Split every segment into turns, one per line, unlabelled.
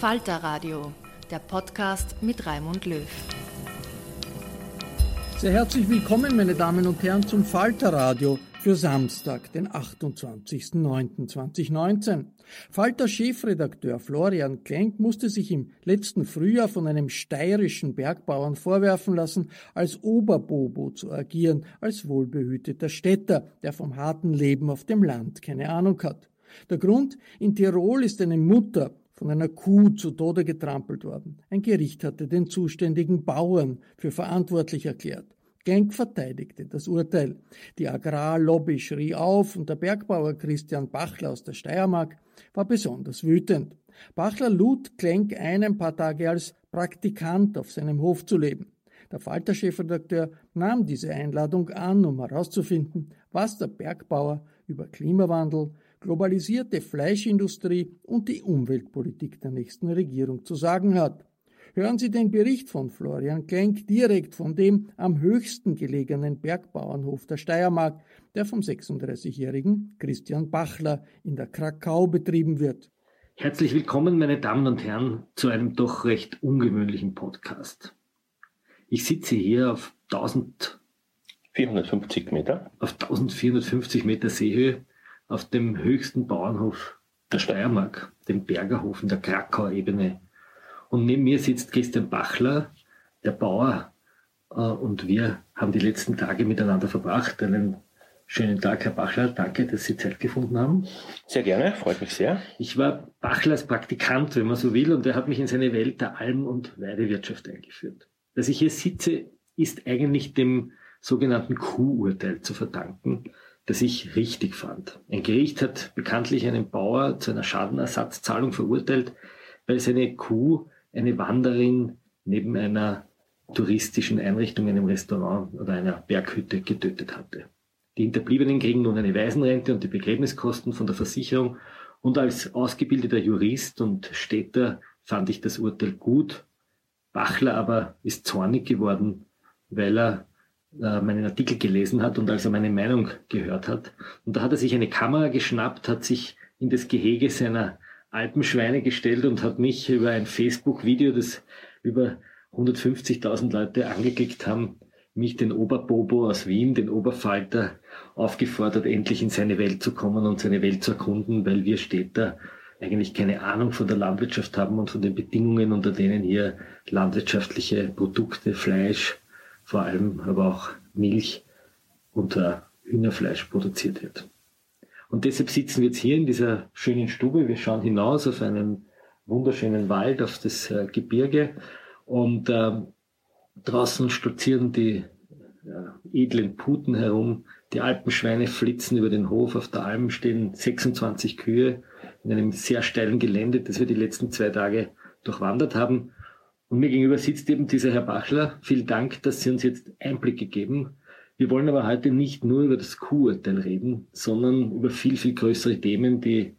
Falter Radio, der Podcast mit Raimund Löw.
Sehr herzlich willkommen, meine Damen und Herren, zum Falter-Radio für Samstag, den 28.09.2019. Falter-Chefredakteur Florian Klenk musste sich im letzten Frühjahr von einem steirischen Bergbauern vorwerfen lassen, als Oberbobo zu agieren, als wohlbehüteter Städter, der vom harten Leben auf dem Land keine Ahnung hat. Der Grund, in Tirol ist eine Mutter von einer Kuh zu Tode getrampelt worden. Ein Gericht hatte den zuständigen Bauern für verantwortlich erklärt. Genk verteidigte das Urteil. Die Agrarlobby schrie auf und der Bergbauer Christian Bachler aus der Steiermark war besonders wütend. Bachler lud Klenk ein, ein paar Tage als Praktikant auf seinem Hof zu leben. Der Falter-Chefredakteur nahm diese Einladung an, um herauszufinden, was der Bergbauer über Klimawandel, globalisierte Fleischindustrie und die Umweltpolitik der nächsten Regierung zu sagen hat. Hören Sie den Bericht von Florian Klenk direkt von dem am höchsten gelegenen Bergbauernhof der Steiermark, der vom 36-jährigen Christian Bachler in der Krakau betrieben wird.
Herzlich willkommen, meine Damen und Herren, zu einem doch recht ungewöhnlichen Podcast. Ich sitze hier auf
1450 Meter.
Auf 1450 Meter Seehöhe auf dem höchsten Bauernhof der Steiermark, dem Bergerhof in der Krakauer Ebene. Und neben mir sitzt Christian Bachler, der Bauer, äh, und wir haben die letzten Tage miteinander verbracht. Einen schönen Tag, Herr Bachler. Danke, dass Sie Zeit gefunden haben.
Sehr gerne, freut mich sehr.
Ich war Bachlers Praktikant, wenn man so will, und er hat mich in seine Welt der Alm- und Weidewirtschaft eingeführt. Dass ich hier sitze, ist eigentlich dem sogenannten Kuh-Urteil zu verdanken, das ich richtig fand. Ein Gericht hat bekanntlich einen Bauer zu einer Schadenersatzzahlung verurteilt, weil seine Kuh eine Wanderin neben einer touristischen Einrichtung, einem Restaurant oder einer Berghütte getötet hatte. Die Hinterbliebenen kriegen nun eine Waisenrente und die Begräbniskosten von der Versicherung. Und als ausgebildeter Jurist und Städter fand ich das Urteil gut. Bachler aber ist zornig geworden, weil er meinen Artikel gelesen hat und als er meine Meinung gehört hat. Und da hat er sich eine Kamera geschnappt, hat sich in das Gehege seiner Alpenschweine gestellt und hat mich über ein Facebook-Video, das über 150.000 Leute angeklickt haben, mich den Oberbobo aus Wien, den Oberfalter, aufgefordert, endlich in seine Welt zu kommen und seine Welt zu erkunden, weil wir Städter eigentlich keine Ahnung von der Landwirtschaft haben und von den Bedingungen, unter denen hier landwirtschaftliche Produkte, Fleisch, vor allem aber auch Milch und Hühnerfleisch produziert wird. Und deshalb sitzen wir jetzt hier in dieser schönen Stube. Wir schauen hinaus auf einen wunderschönen Wald, auf das äh, Gebirge und äh, draußen stolzieren die äh, edlen Puten herum. Die Alpenschweine flitzen über den Hof. Auf der Alm stehen 26 Kühe in einem sehr steilen Gelände, das wir die letzten zwei Tage durchwandert haben. Und mir gegenüber sitzt eben dieser Herr Bachler. Vielen Dank, dass Sie uns jetzt Einblicke geben. Wir wollen aber heute nicht nur über das Q-Urteil reden, sondern über viel, viel größere Themen, die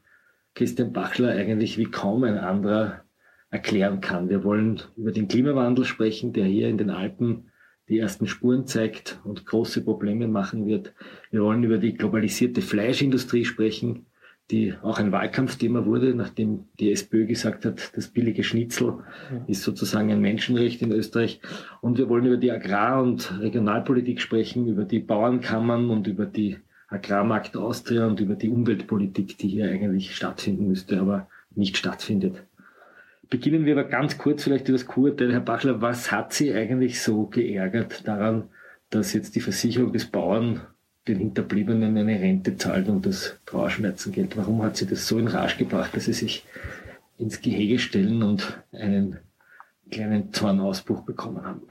Christian Bachler eigentlich wie kaum ein anderer erklären kann. Wir wollen über den Klimawandel sprechen, der hier in den Alpen die ersten Spuren zeigt und große Probleme machen wird. Wir wollen über die globalisierte Fleischindustrie sprechen, die auch ein Wahlkampfthema wurde, nachdem die SPÖ gesagt hat, das billige Schnitzel ist sozusagen ein Menschenrecht in Österreich. Und wir wollen über die Agrar- und Regionalpolitik sprechen, über die Bauernkammern und über die Agrarmarkt Austria und über die Umweltpolitik, die hier eigentlich stattfinden müsste, aber nicht stattfindet. Beginnen wir aber ganz kurz vielleicht über das Kurteil. Herr Bachler, was hat Sie eigentlich so geärgert daran, dass jetzt die Versicherung des Bauern den Hinterbliebenen eine Rente zahlt und das Trauerschmerzengeld. Warum hat sie das so in Rage gebracht, dass sie sich ins Gehege stellen und einen kleinen Zornausbruch bekommen haben?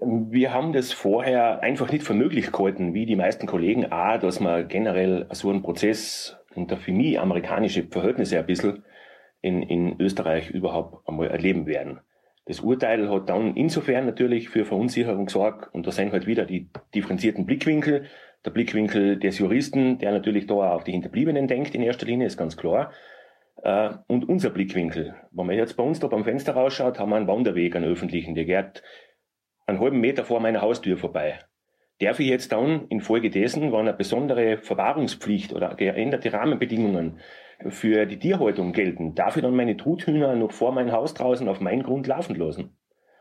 Wir haben das vorher einfach nicht für möglich gehalten, wie die meisten Kollegen, A, dass man generell so einen Prozess unter für mich amerikanische Verhältnisse ein bisschen in, in Österreich überhaupt einmal erleben werden. Das Urteil hat dann insofern natürlich für Verunsicherung gesorgt und da sind halt wieder die differenzierten Blickwinkel. Der Blickwinkel des Juristen, der natürlich da auf die Hinterbliebenen denkt in erster Linie, ist ganz klar. Äh, und unser Blickwinkel. Wenn man jetzt bei uns da beim Fenster rausschaut, haben wir einen Wanderweg, einen öffentlichen, der geht einen halben Meter vor meiner Haustür vorbei. Darf ich jetzt dann infolgedessen, wenn eine besondere Verwahrungspflicht oder geänderte Rahmenbedingungen für die Tierhaltung gelten, darf ich dann meine Truthühner noch vor mein Haus draußen auf meinen Grund laufen lassen?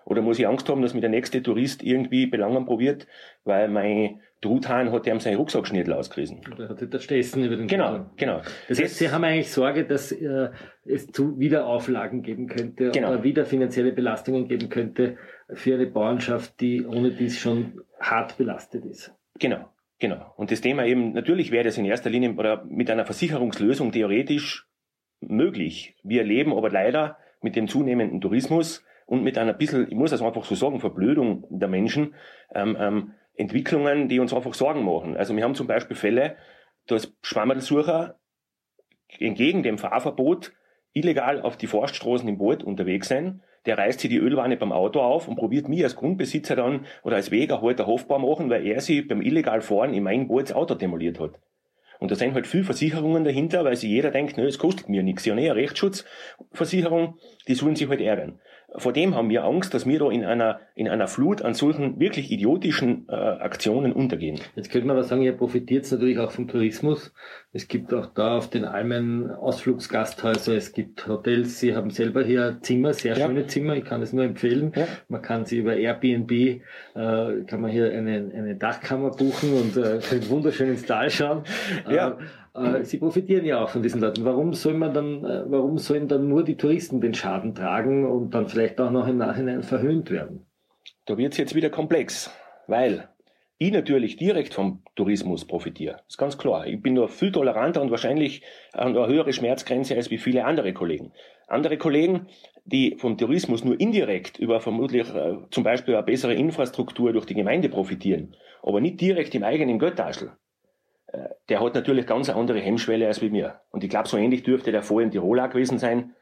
Oder muss ich Angst haben, dass mir der nächste Tourist irgendwie Belangen probiert, weil mein Truthahn hat ihm seinen Rucksackschnittel ausgerissen.
Oder hat das Stessen über den
Genau, Truthahn. genau.
Das heißt, Sie haben eigentlich Sorge, dass äh, es zu Wiederauflagen geben könnte genau. oder wieder finanzielle Belastungen geben könnte für eine Bauernschaft, die ohne dies schon hart belastet ist.
Genau. Genau. Und das Thema eben, natürlich wäre das in erster Linie oder mit einer Versicherungslösung theoretisch möglich. Wir erleben aber leider mit dem zunehmenden Tourismus und mit einer bisschen, ich muss das einfach so sagen, Verblödung der Menschen, ähm, ähm, Entwicklungen, die uns einfach Sorgen machen. Also wir haben zum Beispiel Fälle, dass Schwammerlsucher entgegen dem Fahrverbot illegal auf die Forststraßen im Boot unterwegs sind der reißt sich die Ölwanne beim Auto auf und probiert mich als Grundbesitzer dann oder als Wegerhalter Hofbau machen, weil er sie beim illegal Fahren in meinem Boot das Auto demoliert hat. Und da sind halt viel Versicherungen dahinter, weil sich jeder denkt, nö, es kostet mir nichts. Ja, nee, eine Rechtsschutzversicherung, die sollen sich halt ärgern. Vor dem haben wir Angst, dass wir da in einer, in einer Flut an solchen wirklich idiotischen äh, Aktionen untergehen.
Jetzt könnte man aber sagen, ihr profitiert natürlich auch vom Tourismus. Es gibt auch da auf den Almen Ausflugsgasthäuser, es gibt Hotels, sie haben selber hier Zimmer, sehr ja. schöne Zimmer, ich kann es nur empfehlen. Ja. Man kann sie über Airbnb, äh, kann man hier eine, eine Dachkammer buchen und äh, einen wunderschönen Stall schauen. Ja. Äh, sie profitieren ja auch von diesen Leuten. Warum soll man dann, äh, warum sollen dann nur die Touristen den Schaden tragen und dann vielleicht auch noch im Nachhinein verhöhnt werden?
Da wird es jetzt wieder komplex, weil ich natürlich direkt vom Tourismus profitiere. ist ganz klar. Ich bin nur viel toleranter und wahrscheinlich an eine höhere Schmerzgrenze als wie viele andere Kollegen. Andere Kollegen, die vom Tourismus nur indirekt über vermutlich äh, zum Beispiel eine bessere Infrastruktur durch die Gemeinde profitieren, aber nicht direkt im eigenen Geldtaschel, äh, der hat natürlich ganz eine andere Hemmschwelle als wie mir. Und ich glaube, so ähnlich dürfte der vorher in Tirol auch gewesen sein.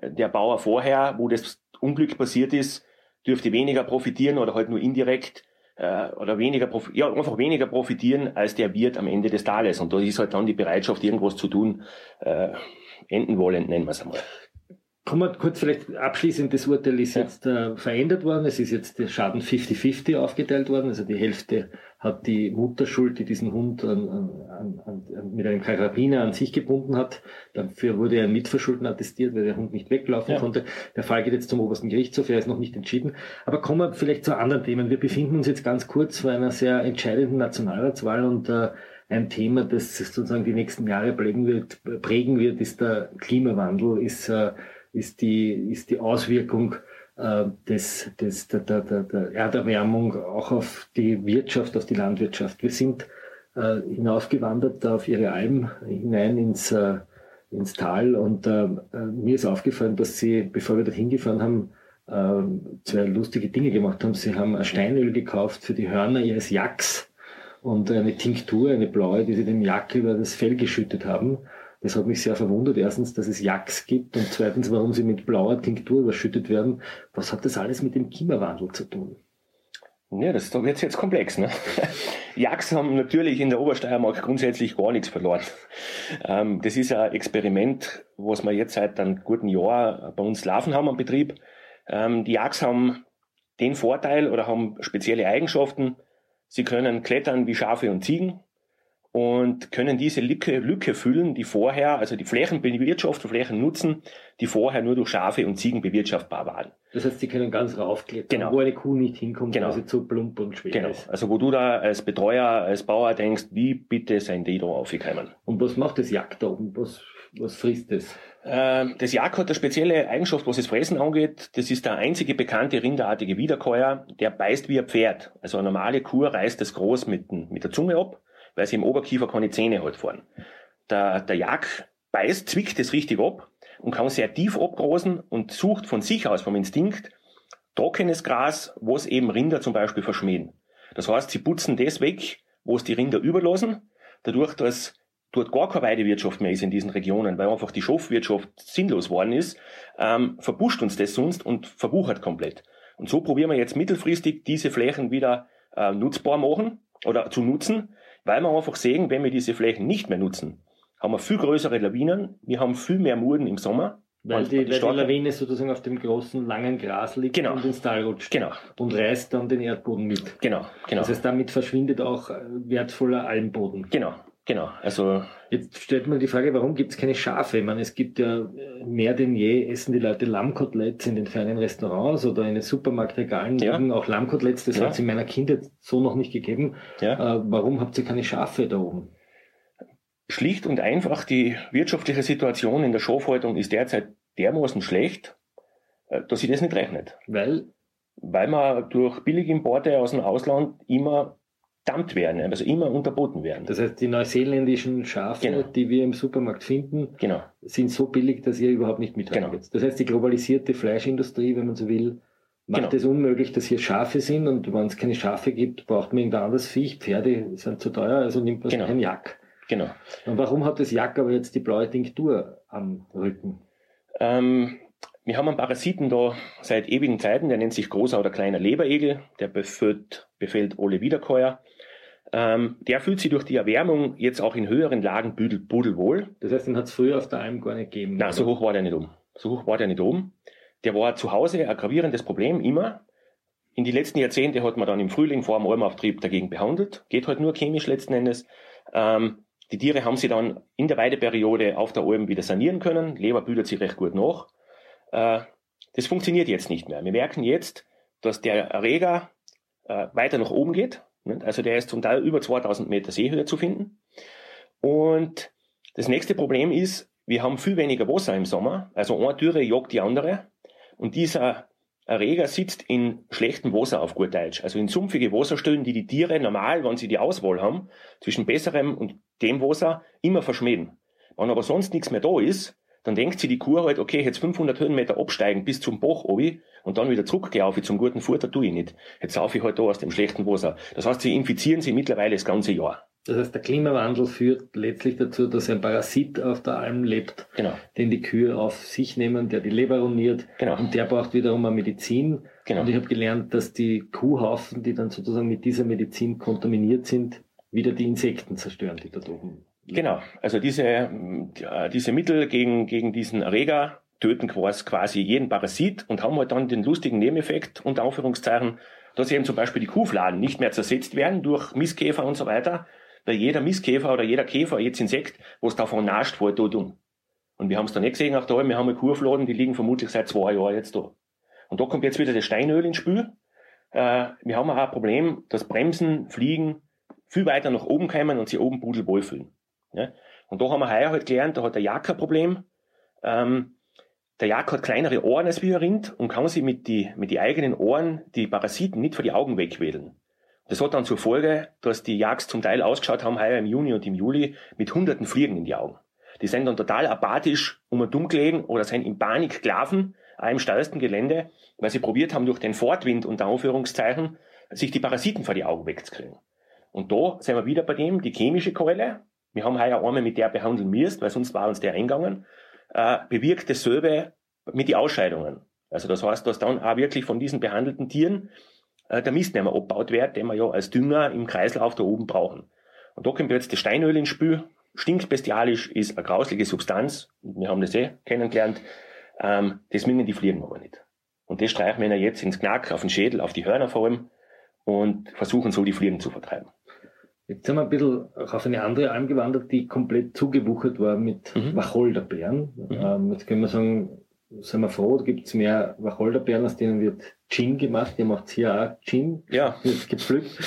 Äh, der Bauer vorher, wo das Unglück passiert ist, dürfte weniger profitieren oder halt nur indirekt äh, oder weniger ja einfach weniger profitieren als der Wirt am Ende des Tages. Und da ist halt dann die Bereitschaft, irgendwas zu tun, äh, enden wollend, nennen wir es einmal.
Kommen wir kurz vielleicht abschließend, das Urteil ist ja. jetzt äh, verändert worden. Es ist jetzt der Schaden 50-50 aufgeteilt worden. Also die Hälfte hat die Mutterschuld, die diesen Hund an, an, an, mit einem Karabiner an sich gebunden hat. Dafür wurde ein Mitverschulden attestiert, weil der Hund nicht weglaufen ja. konnte. Der Fall geht jetzt zum obersten Gerichtshof, er ist noch nicht entschieden. Aber kommen wir vielleicht zu anderen Themen. Wir befinden uns jetzt ganz kurz vor einer sehr entscheidenden Nationalratswahl und äh, ein Thema, das sozusagen die nächsten Jahre prägen wird, prägen wird ist der Klimawandel, ist äh, ist die, ist die Auswirkung äh, des, des, der, der, der Erderwärmung auch auf die Wirtschaft, auf die Landwirtschaft. Wir sind äh, hinaufgewandert auf ihre Alm hinein ins, äh, ins Tal und äh, äh mir ist aufgefallen, dass sie, bevor wir dorthin gefahren haben, äh, zwei lustige Dinge gemacht haben. Sie haben ein Steinöl gekauft für die Hörner ihres Jacks und eine Tinktur, eine blaue, die sie dem Jack über das Fell geschüttet haben Das hat mich sehr verwundert. Erstens, dass es Jacks gibt und zweitens, warum sie mit blauer Tinktur überschüttet werden. Was hat das alles mit dem Klimawandel zu tun?
Ja, das wird jetzt komplex. Ne? Jacks haben natürlich in der Obersteiermark grundsätzlich gar nichts verloren. Ähm, das ist ein Experiment, was wir jetzt seit einem guten Jahr bei uns laufen haben am Betrieb. Ähm, die Jacks haben den Vorteil oder haben spezielle Eigenschaften. Sie können klettern wie Schafe und Ziegen und können diese Lücke, Lücke füllen, die vorher, also die Flächen bewirtschaften, Flächen nutzen, die vorher nur durch Schafe und Ziegen bewirtschaftbar waren.
Das heißt, sie können ganz raufklettern,
Genau.
wo eine Kuh nicht hinkommt,
Genau.
weil sie zu plump und schwer
Genau.
ist.
Also wo du da als Betreuer, als Bauer denkst, wie bitte sind die da aufgekommen?
Und was macht das Jagd da oben? Was, was frisst es?
Ähm, Das Jak hat eine spezielle Eigenschaft, was das Fressen angeht. Das ist der einzige bekannte rinderartige Wiederkäuer, der beißt wie ein Pferd. Also eine normale Kuh reißt das groß mit, mit der Zunge ab, weil sie im Oberkiefer keine Zähne hat vorn. Der, der Jak beißt, zwickt das richtig ab und kann sehr tief abgrasen und sucht von sich aus, vom Instinkt, trockenes Gras, was eben Rinder zum Beispiel verschmähen. Das heißt, sie putzen das weg, wo es die Rinder überlassen, dadurch, dass dort gar keine Weidewirtschaft mehr ist in diesen Regionen, weil einfach die Schafwirtschaft sinnlos worden ist, ähm, verbuscht uns das sonst und verbuchert komplett. Und so probieren wir jetzt mittelfristig diese Flächen wieder äh, nutzbar machen oder zu nutzen, weil wir einfach sehen, wenn wir diese Flächen nicht mehr nutzen, haben wir viel größere Lawinen, wir haben viel mehr Murden im Sommer.
Weil
Und
die, weil die Lawine sozusagen auf dem großen, langen Gras liegt
Genau.
und ins Tal rutscht.
Genau,
Und reißt dann den Erdboden mit.
genau, genau,
Das heißt, damit verschwindet auch äh, wertvoller Almboden.
genau, genau. Also
Jetzt stellt man die Frage, warum gibt es keine Schafe? Ich meine, es gibt ja mehr denn je, essen die Leute Lammkoteletts in den feinen Restaurants oder in den Supermarktregalen
Ja.
auch Lammkoteletts. Das
Ja.
hat es in meiner Kindheit so noch nicht gegeben.
ja.
Äh, warum habt ihr keine Schafe da oben?
Schlicht und einfach, die wirtschaftliche Situation in der Schafhaltung ist derzeit dermaßen schlecht, äh, dass sich das nicht rechnet.
Weil
Weil wir durch Billigimporte aus dem Ausland immer dammt werden, also immer unterboten werden.
Das heißt, die neuseeländischen Schafe,
Genau.
die wir im Supermarkt finden,
genau,
sind so billig, dass ihr überhaupt nicht mithalten
Genau.
könnt. Das heißt, die globalisierte Fleischindustrie, wenn man so will, macht
Genau.
es unmöglich, dass hier Schafe sind und wenn es keine Schafe gibt, braucht man irgendein anderes Viech. Pferde sind zu teuer, also nimmt man
Genau.
ein Jack.
genau.
Und warum hat das Jack aber jetzt die blaue Tinktur am Rücken?
Ähm, wir haben einen Parasiten da seit ewigen Zeiten, der nennt sich großer oder kleiner Leberegel, der befällt, befällt alle Wiederkäuer. Ähm, der fühlt sich durch die Erwärmung jetzt auch in höheren Lagen pudelwohl.
Das heißt, den hat es früher auf der Alm gar nicht gegeben.
Nein, so
oder?
hoch war der nicht oben. So hoch war der nicht oben. Der war zu Hause ein gravierendes Problem, immer. In die letzten Jahrzehnte hat man dann im Frühling vor dem Almauftrieb dagegen behandelt. Geht halt nur chemisch letzten Endes. Ähm, die Tiere haben sie dann in der Weideperiode auf der Alm wieder sanieren können. Leber bildet sich recht gut nach. Äh, das funktioniert jetzt nicht mehr. Wir merken jetzt, dass der Erreger äh, weiter nach oben geht. Also der ist zum Teil über 2000 Meter Seehöhe zu finden. Und das nächste Problem ist, wir haben viel weniger Wasser im Sommer. Also eine Dürre jagt die andere. Und dieser Erreger sitzt in schlechtem Wasser auf gut Deutsch. Also in sumpfige Wasserstellen, die die Tiere normal, wenn sie die Auswahl haben, zwischen besserem und dem Wasser immer verschmähen. Wenn aber sonst nichts mehr da ist, dann denkt sie die Kuh halt, okay, jetzt 500 Höhenmeter absteigen bis zum Bach obi und dann wieder zurückgehen auf zum guten Futter tue ich nicht. Jetzt sauf ich halt da aus dem schlechten Wasser. Das heißt, sie infizieren sie mittlerweile das ganze Jahr.
Das heißt, der Klimawandel führt letztlich dazu, dass ein Parasit auf der Alm lebt,
Genau.
den die Kühe auf sich nehmen, der die Leber ruiniert.
Genau.
Und der braucht wiederum eine Medizin.
Genau.
Und ich habe gelernt, dass die Kuhhaufen, die dann sozusagen mit dieser Medizin kontaminiert sind, wieder die Insekten zerstören, die dort oben.
Genau, also diese, diese Mittel gegen, gegen diesen Erreger töten quasi jeden Parasit und haben halt dann den lustigen Nebeneffekt, unter Anführungszeichen, dass eben zum Beispiel die Kuhfladen nicht mehr zersetzt werden durch Mistkäfer und so weiter, weil jeder Mistkäfer oder jeder Käfer, jedes Insekt, was davon nascht, fällt dort um. Und wir haben es dann nicht gesehen, auch da, wir haben Kuhfladen, die liegen vermutlich seit zwei Jahren jetzt da. Und da kommt jetzt wieder das Steinöl ins Spiel. Äh, wir haben auch ein Problem, dass Bremsen, Fliegen viel weiter nach oben kommen und sie oben pudelwohl fühlen. Ja? Und da haben wir heuer halt gelernt, da hat der Jak ein Problem. Ähm, der Jak hat kleinere Ohren als wie ein Rind und kann sie mit die, mit die eigenen Ohren die Parasiten nicht vor die Augen wegwählen. Das hat dann zur Folge, dass die Jagds zum Teil ausgeschaut haben, heuer im Juni und im Juli, mit hunderten Fliegen in die Augen. Die sind dann total apathisch um und dumm gelegen oder sind in Panik gelaufen, auch im steilsten Gelände, weil sie probiert haben, durch den Fortwind unter Anführungszeichen, sich die Parasiten vor die Augen wegzukriegen. Und da sind wir wieder bei dem, die chemische Keule, wir haben heuer einmal mit der behandeln müssen, weil sonst war uns der eingegangen, äh, bewirkt dasselbe mit den Ausscheidungen. Also das heißt, dass dann auch wirklich von diesen behandelten Tieren äh, der Mist nicht mehr abgebaut wird, den wir ja als Dünger im Kreislauf da oben brauchen. Und da kommt jetzt das Steinöl ins Spiel. Stinkt bestialisch, ist eine grausliche Substanz. Wir haben das eh kennengelernt. Ähm, das mögen die Fliegen aber nicht. Und das streichen wir jetzt ins Knack, auf den Schädel, auf die Hörner vor allem und versuchen so die Fliegen zu vertreiben.
Jetzt sind wir ein bisschen auch auf eine andere Alm gewandert, die komplett zugewuchert war mit mhm. Wacholderbeeren. Mhm. Ähm, jetzt können wir sagen, sind wir froh, gibt es mehr Wacholderbeeren, aus denen wird Gin gemacht. Ihr macht hier auch Gin,
ja.
wird gepflückt.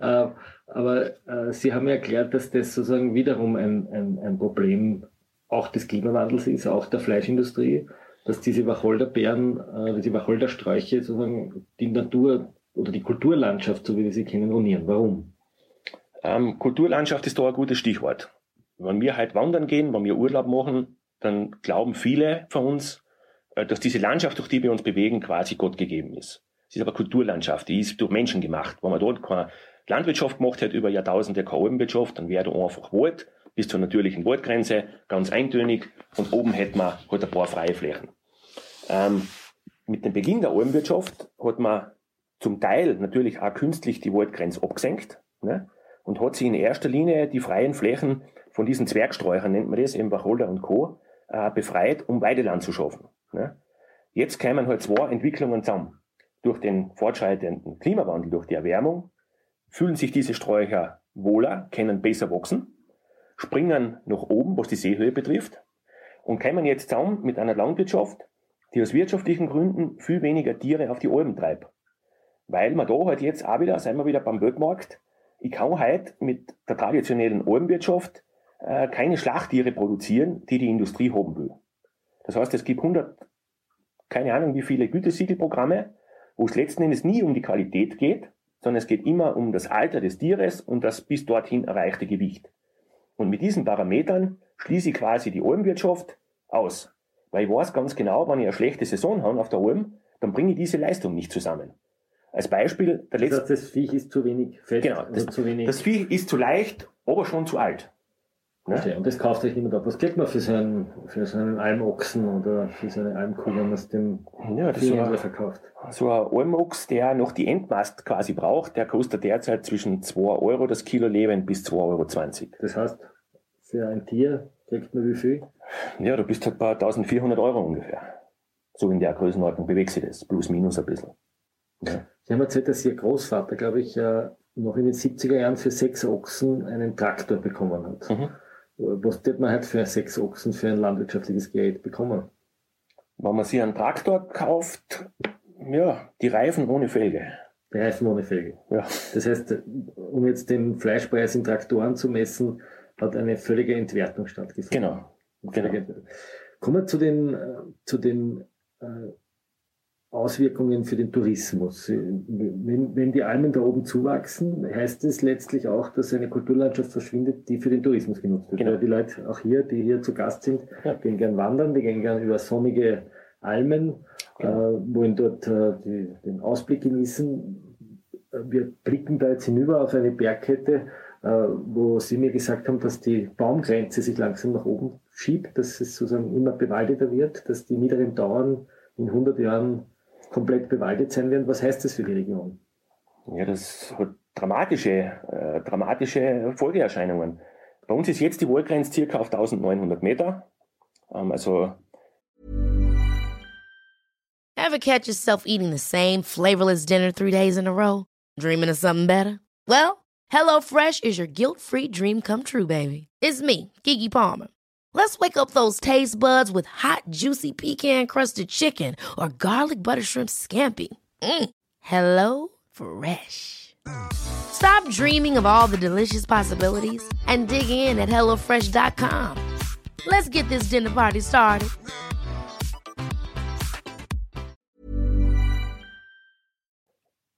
Äh, aber äh, Sie haben ja erklärt, dass das sozusagen wiederum ein, ein, ein Problem auch des Klimawandels ist, auch der Fleischindustrie, dass diese Wacholderbeeren, äh, diese Wacholdersträuche sozusagen die Natur oder die Kulturlandschaft, so wie wir sie kennen, ruinieren. Warum?
Ähm, Kulturlandschaft ist da ein gutes Stichwort. Wenn wir halt wandern gehen, wenn wir Urlaub machen, dann glauben viele von uns, äh, dass diese Landschaft, durch die wir uns bewegen, quasi Gott gegeben ist. Es ist aber Kulturlandschaft, die ist durch Menschen gemacht. Wenn man dort keine Landwirtschaft gemacht hat, über Jahrtausende keine Alpenwirtschaft, dann wäre da einfach Wald bis zur natürlichen Waldgrenze, ganz eintönig, und oben hätte man halt ein paar freie Flächen. Ähm, mit dem Beginn der Alpenwirtschaft hat man zum Teil natürlich auch künstlich die Waldgrenze abgesenkt ne? Und hat sich in erster Linie die freien Flächen von diesen Zwergsträuchern, nennt man das, eben Wacholder und Co., äh, befreit, um Weideland zu schaffen. Ne? Jetzt kämen halt zwei Entwicklungen zusammen. Durch den fortschreitenden Klimawandel, durch die Erwärmung, fühlen sich diese Sträucher wohler, können besser wachsen, springen nach oben, was die Seehöhe betrifft, und kämen jetzt zusammen mit einer Landwirtschaft, die aus wirtschaftlichen Gründen viel weniger Tiere auf die Alpen treibt. Weil man da halt jetzt auch wieder, sind wir wieder beim Weltmarkt, ich kann halt mit der traditionellen Alpenwirtschaft äh, keine Schlachttiere produzieren, die die Industrie haben will. Das heißt, es gibt 100, keine Ahnung wie viele Gütesiegelprogramme, wo es letzten Endes nie um die Qualität geht, sondern es geht immer um das Alter des Tieres und das bis dorthin erreichte Gewicht. Und mit diesen Parametern schließe ich quasi die Almwirtschaft aus. Weil ich weiß ganz genau, wenn ich eine schlechte Saison habe auf der Alm, dann bringe ich diese Leistung nicht zusammen. Als Beispiel,
der letzte. Das, heißt, das Viech ist zu wenig
fett. Genau, das, zu wenig. das Viech ist zu leicht, aber schon zu alt.
Ne? Und das kauft euch niemand ab. Was kriegt man für so einen, für so einen Almochsen oder für so eine Almkuh, wenn man es dem
ja, das so verkauft? So ein Almochs, der noch die Endmast quasi braucht, der kostet derzeit zwischen 2 Euro das Kilo Leben bis 2,20 Euro.
Das heißt, für ein Tier kriegt man wie viel?
Ja, du bist halt bei 1400 Euro ungefähr. So in der Größenordnung bewegt sich das, plus minus ein bisschen.
Ja. Sie haben erzählt, dass Ihr Großvater, glaube ich, äh, noch in den 70er Jahren für sechs Ochsen einen Traktor bekommen hat. Mhm. Was wird man halt für sechs Ochsen für ein landwirtschaftliches Gerät bekommen?
Wenn man sich einen Traktor kauft, ja, die Reifen ohne Felge.
Die Reifen ohne Felge. Ja. Das heißt, um jetzt den Fleischpreis in Traktoren zu messen, hat eine völlige Entwertung stattgefunden.
Genau. genau.
Kommen wir zu den, äh, zu den äh, Auswirkungen für den Tourismus. Wenn, wenn die Almen da oben zuwachsen, heißt es letztlich auch, dass eine Kulturlandschaft verschwindet, die für den Tourismus genutzt wird. Genau. Die Leute auch hier, die hier zu Gast sind, ja. gehen gern wandern, die gehen gern über sonnige Almen, genau. äh, wollen dort äh, die, den Ausblick genießen. Wir blicken da jetzt hinüber auf eine Bergkette, äh, wo Sie mir gesagt haben, dass die Baumgrenze sich langsam nach oben schiebt, dass es sozusagen immer bewaldeter wird, dass die niederen Dauern in 100 Jahren komplett bewaldet sein werden. Was heißt das für die Region?
Ja, das hat dramatische, äh, dramatische Folgeerscheinungen. Bei uns ist jetzt die Waldgrenze circa auf 1900 Meter. Ähm, also
Ever catch yourself eating the same flavorless dinner three days in a row? Dreaming of something better? Well, HelloFresh is your guilt-free dream come true, baby. It's me, Kiki Palmer. Let's wake up those taste buds with hot, juicy pecan crusted chicken or garlic butter shrimp scampi. Mm. Hello Fresh. Stop dreaming of all the delicious possibilities and dig in at HelloFresh.com. Let's get this dinner party started.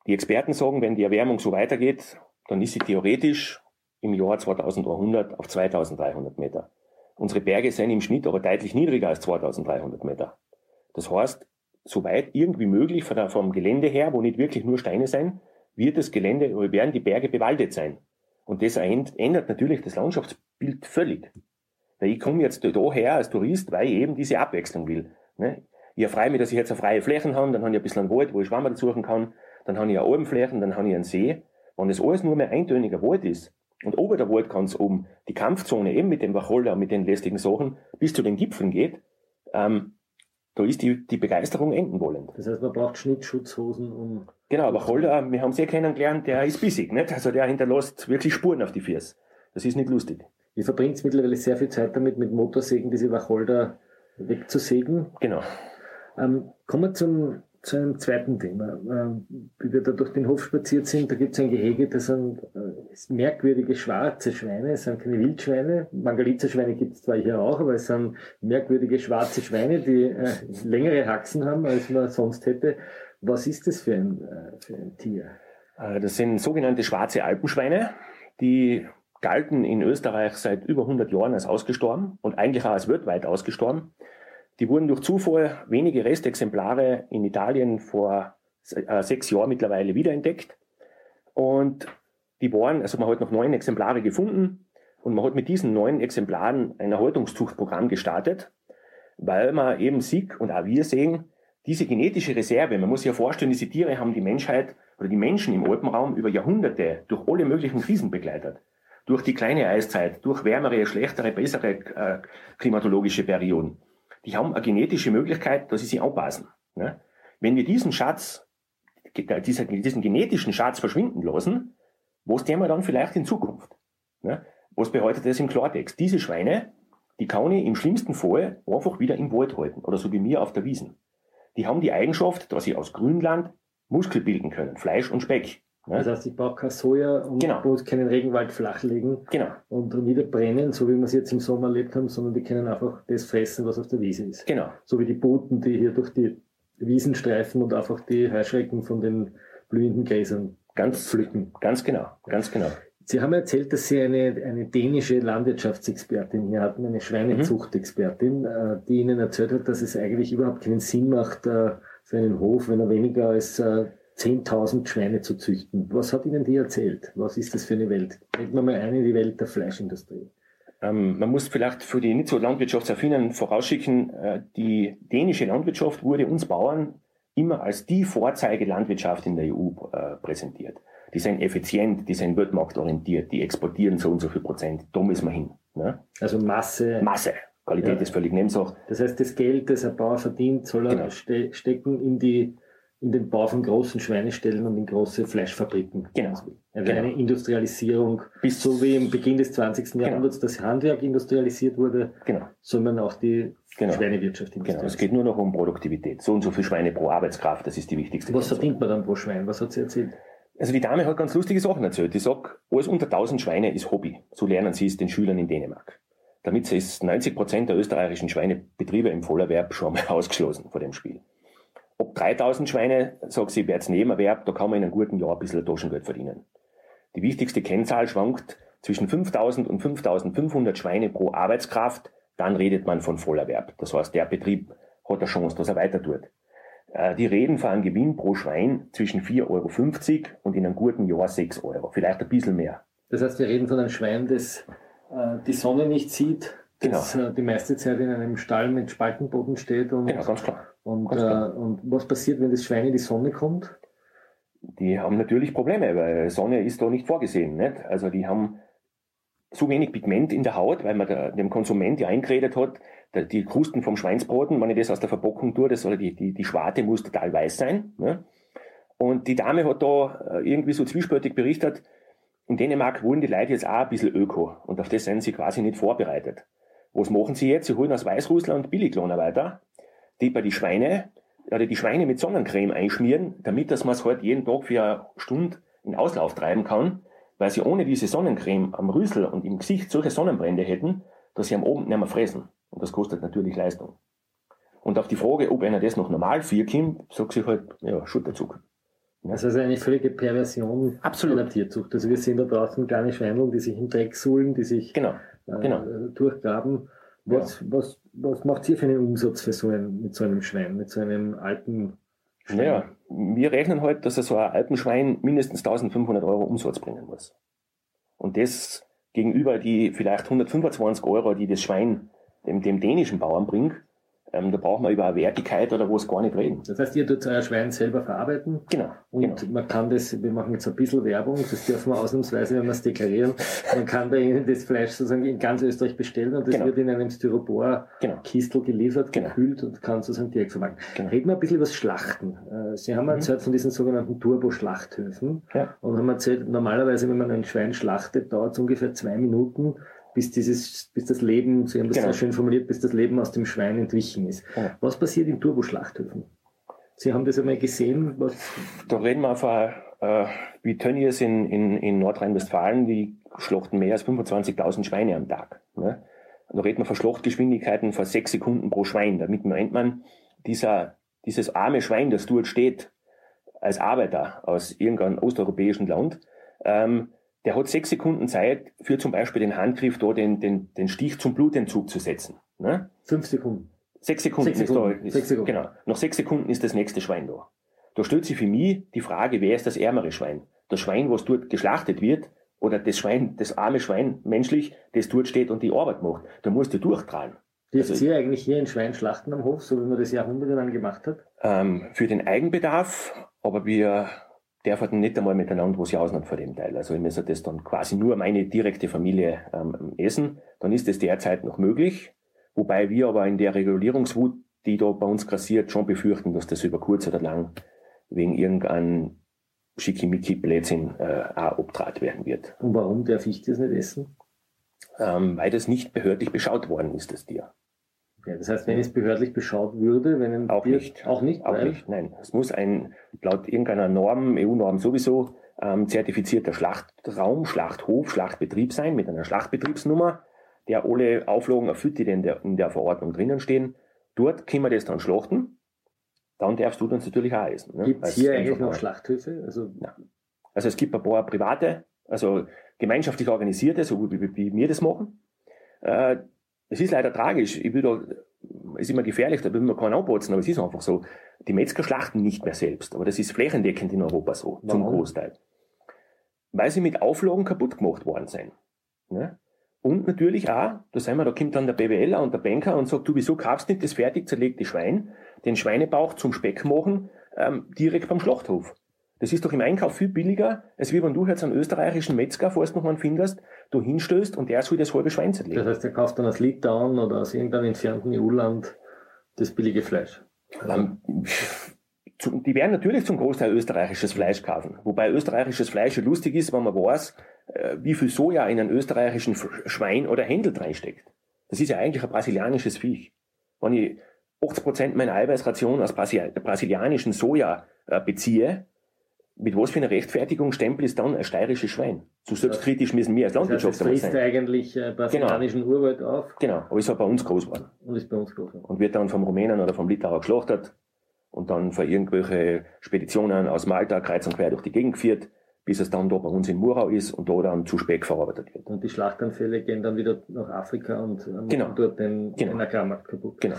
Die Experten sagen, wenn die Erwärmung so weitergeht, dann ist sie theoretisch im Jahr 2100 auf 2300 Meter. Unsere Berge sind im Schnitt aber deutlich niedriger als 2300 Meter. Das heißt, soweit irgendwie möglich vom Gelände her, wo nicht wirklich nur Steine sein, wird das Gelände, werden die Berge bewaldet sein. Und das ändert natürlich das Landschaftsbild völlig. Weil ich komme jetzt da her als Tourist, weil ich eben diese Abwechslung will. Ne? Ich freue mich, dass ich jetzt eine freie Flächen habe, dann habe ich ein bisschen Wald, wo ich Schwammerl suchen kann, dann habe ich eine Alpenflächen, dann habe ich einen See. Wenn das alles nur mehr eintöniger Wald ist, und ober der Wald ganz oben die Kampfzone eben mit dem Wacholder, mit den lästigen Sachen, bis zu den Gipfeln geht, ähm, da ist die, die Begeisterung enden wollend.
Das heißt, man braucht Schnittschutzhosen, um...
Genau, aber Holder, wir haben sehr kennengelernt, der ist bissig, nicht? Also der hinterlässt wirklich Spuren auf die Füße. Das ist nicht lustig.
Ihr verbringt mittlerweile sehr viel Zeit damit, mit Motorsägen diese Wacholder wegzusägen.
Genau.
Ähm, kommen wir zum, zu einem zweiten Thema. Ähm, wie wir da durch den Hof spaziert sind, da gibt es ein Gehege, das sind äh, merkwürdige schwarze Schweine, es sind keine Wildschweine. Mangalitzer-Schweine gibt es zwar hier auch, aber es sind merkwürdige schwarze Schweine, die äh, längere Haxen haben, als man sonst hätte. Was ist das für ein, äh, für ein Tier?
Das sind sogenannte schwarze Alpenschweine, die galten in Österreich seit über 100 Jahren als ausgestorben und eigentlich auch als weltweit ausgestorben. Die wurden durch Zufall wenige Restexemplare in Italien vor äh, sechs Jahren mittlerweile wiederentdeckt. Und die waren, also man hat noch neun Exemplare gefunden und man hat mit diesen neun Exemplaren ein Erhaltungszuchtprogramm gestartet, weil man eben sieht und auch wir sehen, diese genetische Reserve, man muss sich ja vorstellen, diese Tiere haben die Menschheit oder die Menschen im Alpenraum über Jahrhunderte durch alle möglichen Krisen begleitet durch die kleine Eiszeit, durch wärmere, schlechtere, bessere äh, klimatologische Perioden. Die haben eine genetische Möglichkeit, dass sie sich anpassen. Ne? Wenn wir diesen Schatz, diesen, genetischen Schatz verschwinden lassen, was tun wir dann vielleicht in Zukunft? Ne? Was bedeutet das im Klartext? Diese Schweine, die kann ich im schlimmsten Fall einfach wieder im Wald halten oder so wie mir auf der Wiesen. Die haben die Eigenschaft, dass sie aus Grünland Muskel bilden können, Fleisch und Speck.
Ne? Das heißt, ich brauche kein Soja und genau. muss keinen Regenwald flachlegen
genau.
und wieder brennen, so wie wir es jetzt im Sommer erlebt haben, sondern die können einfach das fressen, was auf der Wiese ist.
Genau.
So wie die Boten, die hier durch die Wiesen streifen und einfach die Heuschrecken von den blühenden Gräsern
ganz pflücken. Ganz genau, ganz genau.
Sie haben erzählt, dass Sie eine, eine dänische Landwirtschaftsexpertin hier hatten, eine Schweinezuchtexpertin, mhm. die Ihnen erzählt hat, dass es eigentlich überhaupt keinen Sinn macht, äh, für einen Hof, wenn er weniger als äh, 10.000 Schweine zu züchten. Was hat Ihnen die erzählt? Was ist das für eine Welt? Treten wir mal ein in die Welt der Fleischindustrie.
Ähm, man muss vielleicht für die nicht so landwirtschaftsaffinen vorausschicken, äh, die dänische Landwirtschaft wurde uns Bauern immer als die Vorzeigelandwirtschaft in der EU äh, präsentiert. Die sind effizient, die sind weltmarktorientiert, die exportieren so und so viel Prozent. Da müssen wir hin. Ne?
Also Masse.
Masse. Qualität ja. ist völlig Nebensache.
Das heißt, das Geld, das ein Bauer verdient, soll er genau. ste stecken in die in den Bau von großen Schweineställen und in große Fleischfabriken.
Genau.
Also eine genau. Industrialisierung, bis so wie im Beginn des 20. Genau. Jahrhunderts das Handwerk industrialisiert wurde,
genau.
soll man auch die
genau.
Schweinewirtschaft
industrialisieren. Genau, es geht nur noch um Produktivität. So und so viele Schweine pro Arbeitskraft, das ist die wichtigste.
Was verdient man dann pro Schwein? Was hat sie erzählt?
Also die Dame hat ganz lustige Sachen erzählt. Die sagt, alles unter 1000 Schweine ist Hobby. So lernen sie es den Schülern in Dänemark. Damit ist 90 Prozent der österreichischen Schweinebetriebe im Vollerwerb schon mal ausgeschlossen vor dem Spiel. Ob 3000 Schweine, sagt sie, wäre jetzt Nebenerwerb, da kann man in einem guten Jahr ein bisschen Taschengeld verdienen. Die wichtigste Kennzahl schwankt zwischen 5000 und 5500 Schweine pro Arbeitskraft, dann redet man von Vollerwerb. Das heißt, der Betrieb hat eine Chance, dass er weiter tut. Äh, die reden von einem Gewinn pro Schwein zwischen 4,50 Euro und in einem guten Jahr 6 Euro, vielleicht ein bisschen mehr.
Das heißt, wir reden von einem Schwein, das äh, die Sonne nicht sieht, das genau. Äh, die meiste Zeit in einem Stall mit Spaltenboden steht und
genau, ganz klar.
Und, äh, und was passiert, wenn das Schwein in die Sonne kommt?
Die haben natürlich Probleme, weil Sonne ist da nicht vorgesehen. Nicht? Also die haben zu wenig Pigment in der Haut, weil man da, dem Konsument ja eingeredet hat, die Krusten vom Schweinsbraten, wenn ich das aus der Verpackung tue, das soll die, die, die Schwarte muss total weiß sein. Ne? Und die Dame hat da äh, irgendwie so zwiespältig berichtet, in Dänemark wollen die Leute jetzt auch ein bisschen öko und auf das sind sie quasi nicht vorbereitet. Was machen sie jetzt? Sie holen aus Weißrussland Billiglohnarbeiter die bei die Schweine, oder die Schweine mit Sonnencreme einschmieren, damit dass man es halt jeden Tag für eine Stunde in Auslauf treiben kann, weil sie ohne diese Sonnencreme am Rüssel und im Gesicht solche Sonnenbrände hätten, dass sie am Abend nicht mehr fressen. Und das kostet natürlich Leistung. Und auf die Frage, ob einer das noch normal vierkommt, sagt sie halt, ja, Schutterzug.
Das ist eine völlige Perversion
Absolut.
einer Tierzucht. Also wir sehen da draußen kleine Schweineln, die sich im Dreck suhlen, die sich
genau.
Äh,
genau.
durchgraben. Was, ja. was, was macht ihr für einen Umsatz für so ein, mit so einem Schwein, mit so einem alten
Schwein? Naja, wir rechnen halt, dass er so ein Alpenschwein mindestens 1500 Euro Umsatz bringen muss. Und das gegenüber die vielleicht 125 Euro, die das Schwein dem, dem dänischen Bauern bringt, ähm, da braucht man über eine Wertigkeit oder was gar nicht reden.
Das heißt, ihr tut euer Schwein selber verarbeiten.
Genau.
Und
genau.
man kann das, wir machen jetzt ein bisschen Werbung, das dürfen wir ausnahmsweise, wenn wir es deklarieren. Man kann bei Ihnen das Fleisch sozusagen in ganz Österreich bestellen und das
Genau.
wird in einem Styropor-Kistel geliefert,
Genau.
gekühlt und kann sozusagen direkt vermarkten.
Genau.
Reden wir ein bisschen über das Schlachten. Äh, Sie haben erzählt von diesen sogenannten Turbo-Schlachthöfen
Ja.
und haben erzählt, normalerweise, wenn man ein Schwein schlachtet, dauert es ungefähr zwei Minuten, bis dieses, bis das Leben, Sie haben das
Genau.
sehr schön formuliert, bis das Leben aus dem Schwein entwichen ist.
Genau.
Was passiert in Turbo-Schlachthöfen? Sie haben das einmal gesehen, was,
Da reden wir von, äh, wie Tönnies in, in, in Nordrhein-Westfalen, die schlachten mehr als 25.000 Schweine am Tag. Ne? Da reden wir von Schlachtgeschwindigkeiten von sechs Sekunden pro Schwein. Damit meint man, dieser, dieses arme Schwein, das dort steht, als Arbeiter aus irgendeinem osteuropäischen Land, ähm, der hat sechs Sekunden Zeit für zum Beispiel den Handgriff da den, den, den Stich zum Blutentzug zu setzen. Ne?
fünf Sekunden.
Sechs Sekunden,
Sechs Sekunden,
ist da.
sechs Sekunden.
Genau. Nach sechs Sekunden ist das nächste Schwein da. Da stellt sich für mich die Frage, wer ist das ärmere Schwein? Das Schwein, was dort geschlachtet wird, oder das Schwein, das arme Schwein, menschlich, das dort steht und die Arbeit macht. Da musst du durchtragen.
Dürft
Also-
ihr eigentlich hier ein Schwein schlachten am Hof, so wie man das jahrhundertelang gemacht hat?
Ähm, für den Eigenbedarf, aber wir dürfen nicht einmal miteinander was jausen von dem Teil. Also ich müsste das dann quasi nur meine direkte Familie ähm, essen. Dann ist das derzeit noch möglich. Wobei wir aber in der Regulierungswut, die da bei uns grassiert, schon befürchten, dass das über kurz oder lang wegen irgendeinem Schickimicki-Blödsinn äh, auch obtrat werden wird.
Und warum darf ich das nicht essen?
Ähm, weil das nicht behördlich beschaut worden ist, das Tier.
Ja, das heißt, wenn es behördlich beschaut würde, wenn ein
Auch
Tier-
nicht.
Auch nicht,
Auch
weil
nicht, nein. Es muss ein, laut irgendeiner Norm, EU-Norm sowieso, ähm, zertifizierter Schlachtraum, Schlachthof, Schlachtbetrieb sein mit einer Schlachtbetriebsnummer, der alle Auflagen erfüllt, die in der, in der Verordnung drinnen stehen. Dort können wir das dann schlachten. Dann darfst du das natürlich auch essen. Ne?
gibt es hier eigentlich noch Schlachthöfe? Also
Also es gibt ein paar private, also gemeinschaftlich organisierte, so wie, wie, wie wir das machen. Äh, es ist leider tragisch. Ich will da, ist immer gefährlich, da will man keinen anbotzen, aber es ist einfach so. Die Metzger schlachten nicht mehr selbst, aber das ist flächendeckend in Europa so, zum
Warum?
Großteil. Weil sie mit Auflagen kaputt gemacht worden sind. Ne? Und natürlich auch, da sind wir, da kommt dann der BWLer und der Banker und sagt, du, wieso kaufst nicht das fertig zerlegte Schwein, den Schweinebauch zum Speck machen, ähm, direkt beim Schlachthof. Das ist doch im Einkauf viel billiger, als wie wenn du jetzt einen österreichischen Metzger, falls du noch einen findest, du hinstößt und der soll das halbe Schwein zerlegen.
das heißt, er kauft dann aus Litauen oder aus irgendeinem entfernten EU-Land das billige Fleisch.
Ähm, zu- die werden natürlich zum Großteil österreichisches Fleisch kaufen. Wobei österreichisches Fleisch lustig ist, wenn man weiß, äh, wie viel Soja in einen österreichischen Schwein oder Händel reinsteckt. Das ist ja eigentlich ein brasilianisches Viech. Wenn ich 80% meiner Eiweißration aus Brasi brasilianischen Soja äh, beziehe, mit was für einer Rechtfertigung stempel ist dann ein steirisches Schwein? So selbstkritisch müssen wir als
Das heißt, es
Landwirtschaft sein.
eigentlich äh, brasilianischen Urwald auf
Genau, aber ist auch bei uns groß geworden.
und ist bei uns groß.
und wird dann vom Rumänen oder vom Litauer geschlachtet und dann für irgendwelche Speditionen aus Malta kreuz und quer durch die Gegend geführt, bis es dann da bei uns in Murau ist und da dann zu Speck verarbeitet wird.
Und die Schlachtanfälle gehen dann wieder nach Afrika und äh, machen
Genau.
dort den,
Genau.
den Agrarmarkt kaputt.
Genau.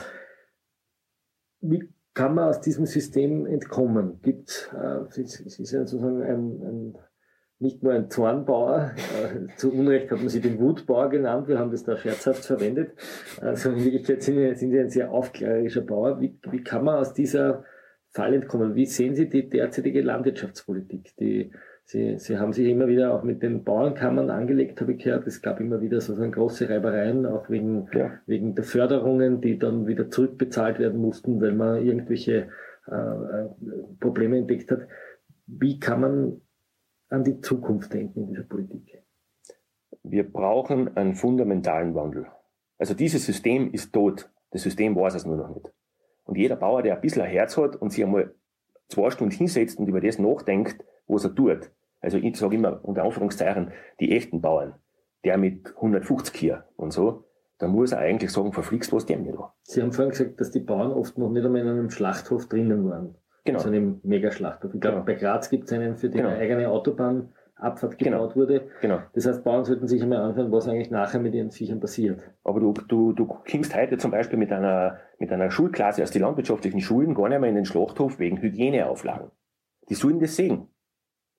Wie kann man aus diesem System entkommen? Gibt äh, es ist ja sozusagen ein, ein nicht nur ein Zornbauer, äh, zu Unrecht hat man sie den Wutbauer genannt, wir haben das da scherzhaft verwendet. Also in Wirklichkeit sind sind Sie ein sehr aufklärerischer Bauer. Wie, wie kann man aus dieser Fall entkommen? Wie sehen Sie die derzeitige Landwirtschaftspolitik? Die, Sie, Sie haben sich immer wieder auch mit den Bauernkammern angelegt, habe ich gehört. Es gab immer wieder sozusagen große Reibereien, auch wegen,
Ja.
wegen der Förderungen, die dann wieder zurückbezahlt werden mussten, weil man irgendwelche äh, äh, Probleme entdeckt hat. Wie kann man an die Zukunft denken in dieser Politik?
Wir brauchen einen fundamentalen Wandel. Also dieses System ist tot. Das System weiß es nur noch nicht. Und jeder Bauer, der ein bisschen ein Herz hat und sich einmal zwei Stunden hinsetzt und über das nachdenkt, was er tut. Also ich sage immer unter Anführungszeichen die echten Bauern, der mit 150 hier und so, da muss er eigentlich sagen, verflixt was der mir da.
Sie haben vorhin gesagt, dass die Bauern oft noch nicht einmal in einem Schlachthof drinnen waren.
Genau.
Also einem Megaschlachthof. Ich glaube,
Genau.
bei Graz gibt es einen, für den
Genau.
eine eigene Autobahnabfahrt
Genau.
gebaut wurde.
Genau.
Das heißt, Bauern sollten sich einmal anschauen, was eigentlich nachher mit ihren Viechern passiert.
Aber du, du, du kommst heute zum Beispiel mit einer, mit einer Schulklasse aus den landwirtschaftlichen Schulen gar nicht mehr in den Schlachthof wegen Hygieneauflagen. Die sollen das sehen.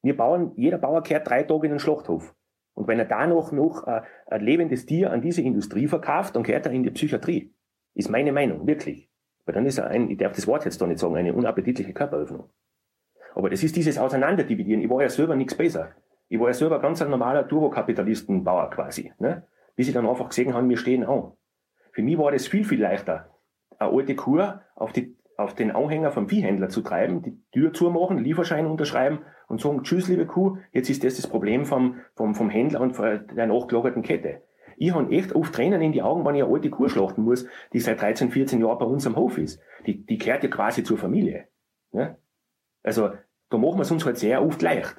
Wir Bauern, jeder Bauer kehrt drei Tage in den Schlachthof. Und wenn er da noch, äh, ein lebendes Tier an diese Industrie verkauft, dann gehört er in die Psychiatrie. Ist meine Meinung, wirklich. Weil dann ist er ein, ich darf das Wort jetzt doch nicht sagen, eine unappetitliche Körperöffnung. Aber das ist dieses Auseinanderdividieren. Ich war ja selber nichts besser. Ich war ja selber ganz ein normaler Turbokapitalistenbauer quasi. Ne? Bis ich dann einfach gesehen habe, wir stehen an. Für mich war das viel, viel leichter, eine alte Kur auf, die, auf den Anhänger vom Viehhändler zu treiben, die Tür zumachen, Lieferschein unterschreiben und sagen, tschüss, liebe Kuh, jetzt ist das das Problem vom, vom, vom Händler und der nachgelagerten Kette. Ich habe echt oft Tränen in die Augen, wenn ich eine alte Kuh schlachten muss, die seit 13, 14 Jahren bei uns am Hof ist. Die, die gehört ja quasi zur Familie. Ne? Also, da machen wir es uns halt sehr oft leicht.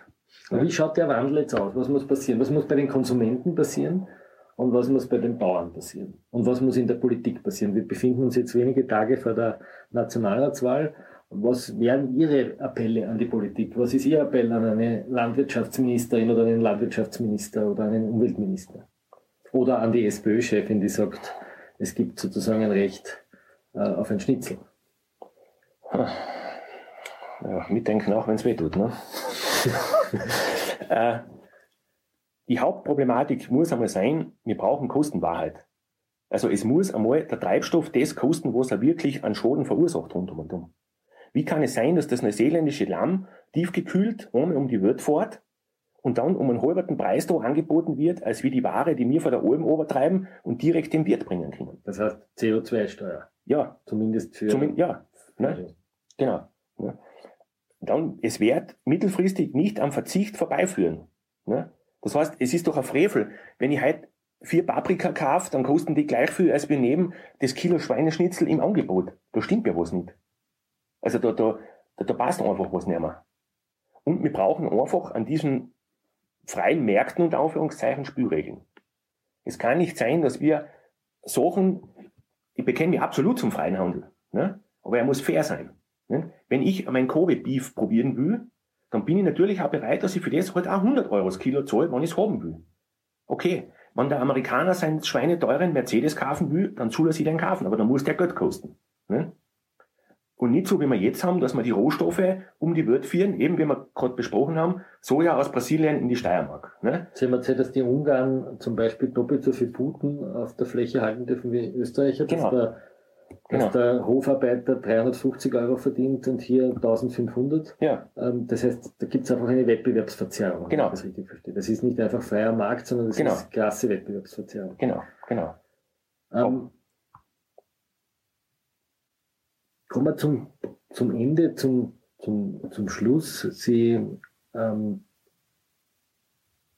Wie schaut der Wandel jetzt aus? Was muss passieren? Was muss bei den Konsumenten passieren? Und was muss bei den Bauern passieren? Und was muss in der Politik passieren? Wir befinden uns jetzt wenige Tage vor der Nationalratswahl. Was wären Ihre Appelle an die Politik? Was ist Ihr Appell an eine Landwirtschaftsministerin oder einen Landwirtschaftsminister oder einen Umweltminister? Oder an die SPÖ-Chefin, die sagt, es gibt sozusagen ein Recht äh, auf ein Schnitzel?
Ja, mitdenken auch, wenn es weh tut. Ne? äh, die Hauptproblematik muss einmal sein, wir brauchen Kostenwahrheit. Also es muss einmal der Treibstoff das kosten, was er wirklich an Schaden verursacht rund um und um. Wie kann es sein, dass das neuseeländische Lamm tiefgekühlt einmal um die Welt fährt und dann um einen halberten Preis da angeboten wird, als wie die Ware, die wir von der Alm obertreiben und direkt dem Wirt bringen können?
Das heißt CO2-Steuer.
Ja.
Zumindest für.
Zumindest, ja. Ne? Genau. Ne? Dann, es wird mittelfristig nicht am Verzicht vorbeiführen. Ne? Das heißt, es ist doch ein Frevel, wenn ich heute vier Paprika kaufe, dann kosten die gleich viel, als wir nehmen das Kilo Schweineschnitzel im Angebot. Da stimmt ja was nicht. Also da, da, da, da passt einfach was nicht mehr. Und wir brauchen einfach an diesen freien Märkten und Anführungszeichen Spielregeln. Es kann nicht sein, dass wir Sachen, ich bekenne mich absolut zum freien Handel, ne? aber er muss fair sein. Ne? Wenn ich mein Kobe Beef probieren will, dann bin ich natürlich auch bereit, dass ich für das halt auch 100 Euro das Kilo zahle, wenn ich es haben will. Okay, wenn der Amerikaner seinen schweineteuren Mercedes kaufen will, dann soll er sich den kaufen, aber dann muss der Geld kosten. Ne? Und nicht so, wie wir jetzt haben, dass wir die Rohstoffe um die Welt führen, eben wie wir gerade besprochen haben, Soja aus Brasilien in die Steiermark. Ne?
Sie haben erzählt, dass die Ungarn zum Beispiel doppelt so viel Puten auf der Fläche halten dürfen wie Österreicher, dass
Genau.
der dass
Genau.
der Hofarbeiter 350 Euro verdient und hier 1500.
Ja.
Ähm, Das heißt, da gibt es einfach eine Wettbewerbsverzerrung, wenn
Genau.
ich das richtig verstehe. Das ist nicht einfach freier Markt, sondern das
Genau.
ist krasse Wettbewerbsverzerrung.
Genau, genau.
Ähm, kommen wir zum, zum Ende, zum, zum, zum Schluss. Sie ähm,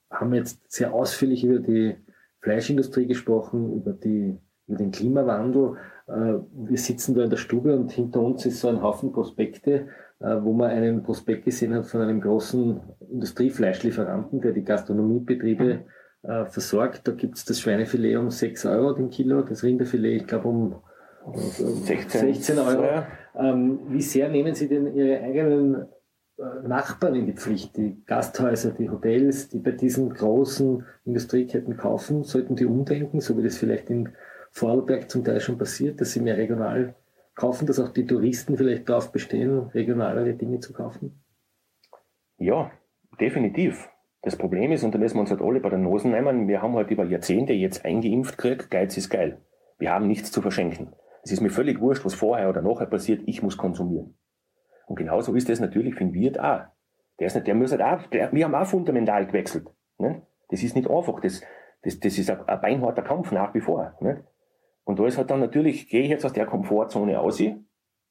haben jetzt sehr ausführlich über die Fleischindustrie gesprochen, über, die, über den Klimawandel. Äh, wir sitzen da in der Stube und hinter uns ist so ein Haufen Prospekte, äh, wo man einen Prospekt gesehen hat von einem großen Industriefleischlieferanten, der die Gastronomiebetriebe äh, versorgt. Da gibt's das Schweinefilet um 6 Euro den Kilo, das Rinderfilet, ich glaube, um äh,
16,
16 Euro. Ähm, wie sehr nehmen Sie denn Ihre eigenen Nachbarn in die Pflicht, die Gasthäuser, die Hotels, die bei diesen großen Industrieketten kaufen? Sollten die umdenken, so wie das vielleicht in Vorarlberg zum Teil schon passiert, dass sie mehr regional kaufen, dass auch die Touristen vielleicht darauf bestehen, regionalere Dinge zu kaufen?
Ja, definitiv. Das Problem ist, und da müssen wir uns halt alle bei der Nase nehmen, wir haben halt über Jahrzehnte jetzt eingeimpft gekriegt, Geiz ist geil. Wir haben nichts zu verschenken. Es ist mir völlig wurscht, was vorher oder nachher passiert, ich muss konsumieren. Und genauso ist das natürlich für den Wirt auch. Der ist nicht, der muss halt auch, der, wir haben auch fundamental gewechselt. Ne? Das ist nicht einfach, das, das, das ist ein, ein beinharter Kampf nach wie vor. Ne? Und da ist halt dann natürlich, gehe ich jetzt aus der Komfortzone aus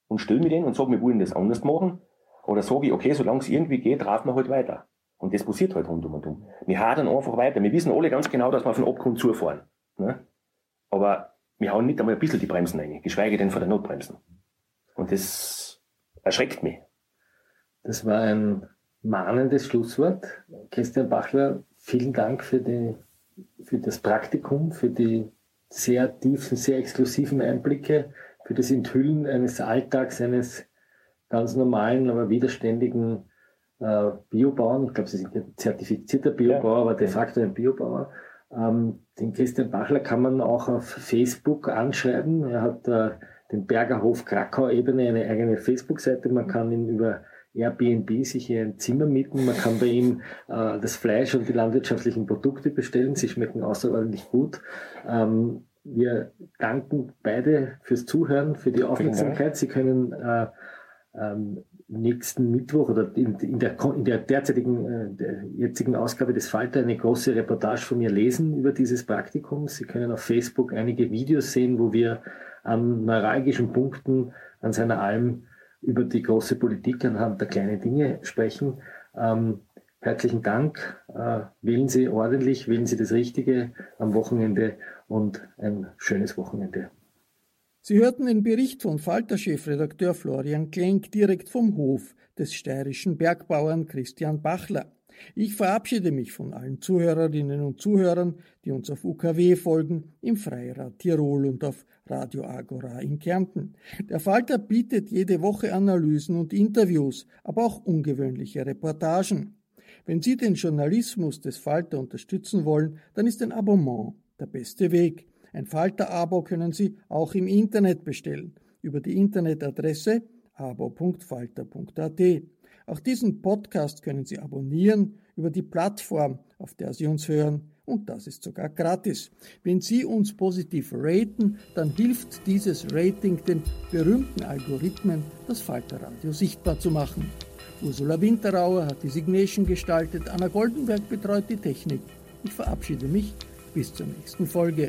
und stelle mir den und sage, wir wollen das anders machen. Oder sage ich, okay, solange es irgendwie geht, rafen wir halt weiter. Und das passiert halt rundum und um. Wir hadern einfach weiter. Wir wissen alle ganz genau, dass wir auf den Abgrund zufahren. Ne? Aber wir hauen nicht einmal ein bisschen die Bremsen rein, geschweige denn von der Notbremsen. Und das erschreckt mich.
Das war ein mahnendes Schlusswort. Christian Bachler, vielen Dank für, die, für das Praktikum, für die sehr tiefen, sehr exklusiven Einblicke, für das Enthüllen eines Alltags, eines ganz normalen, aber widerständigen äh, Biobauern. Ich glaube, Sie sind ja zertifizierter Biobauer,
Ja.
aber de facto ein Biobauer. Ähm, den Christian Bachler kann man auch auf Facebook anschreiben. Er hat äh, den Bergerhof Krakau-Ebene eine eigene Facebook-Seite. Man kann ihn über Airbnb sich hier ein Zimmer mieten. Man kann bei ihm äh, das Fleisch und die landwirtschaftlichen Produkte bestellen. Sie schmecken außerordentlich gut. Ähm, wir danken beide fürs Zuhören, für die Aufmerksamkeit. Sie können äh, ähm, nächsten Mittwoch oder in, in, der, in der derzeitigen, äh, der jetzigen Ausgabe des Falter eine große Reportage von mir lesen über dieses Praktikum. Sie können auf Facebook einige Videos sehen, wo wir an neuralgischen Punkten an seiner Alm über die große Politik anhand der kleinen Dinge sprechen. Ähm, herzlichen Dank. Äh, wählen Sie ordentlich, wählen Sie das Richtige am Wochenende und ein schönes Wochenende.
Sie hörten den Bericht von Falter-Chefredakteur Florian Klenk direkt vom Hof des steirischen Bergbauern Christian Bachler. Ich verabschiede mich von allen Zuhörerinnen und Zuhörern, die uns auf UKW folgen, im Freirad Tirol und auf Radio Agora in Kärnten. Der Falter bietet jede Woche Analysen und Interviews, aber auch ungewöhnliche Reportagen. Wenn Sie den Journalismus des Falter unterstützen wollen, dann ist ein Abonnement der beste Weg. Ein Falter-Abo können Sie auch im Internet bestellen, über die Internetadresse abo.falter.at. Auch diesen Podcast können Sie abonnieren über die Plattform, auf der Sie uns hören, und das ist sogar gratis. Wenn Sie uns positiv raten, dann hilft dieses Rating den berühmten Algorithmen, das Falterradio sichtbar zu machen. Ursula Winterauer hat die Signation gestaltet, Anna Goldenberg betreut die Technik. Ich verabschiede mich bis zur nächsten Folge.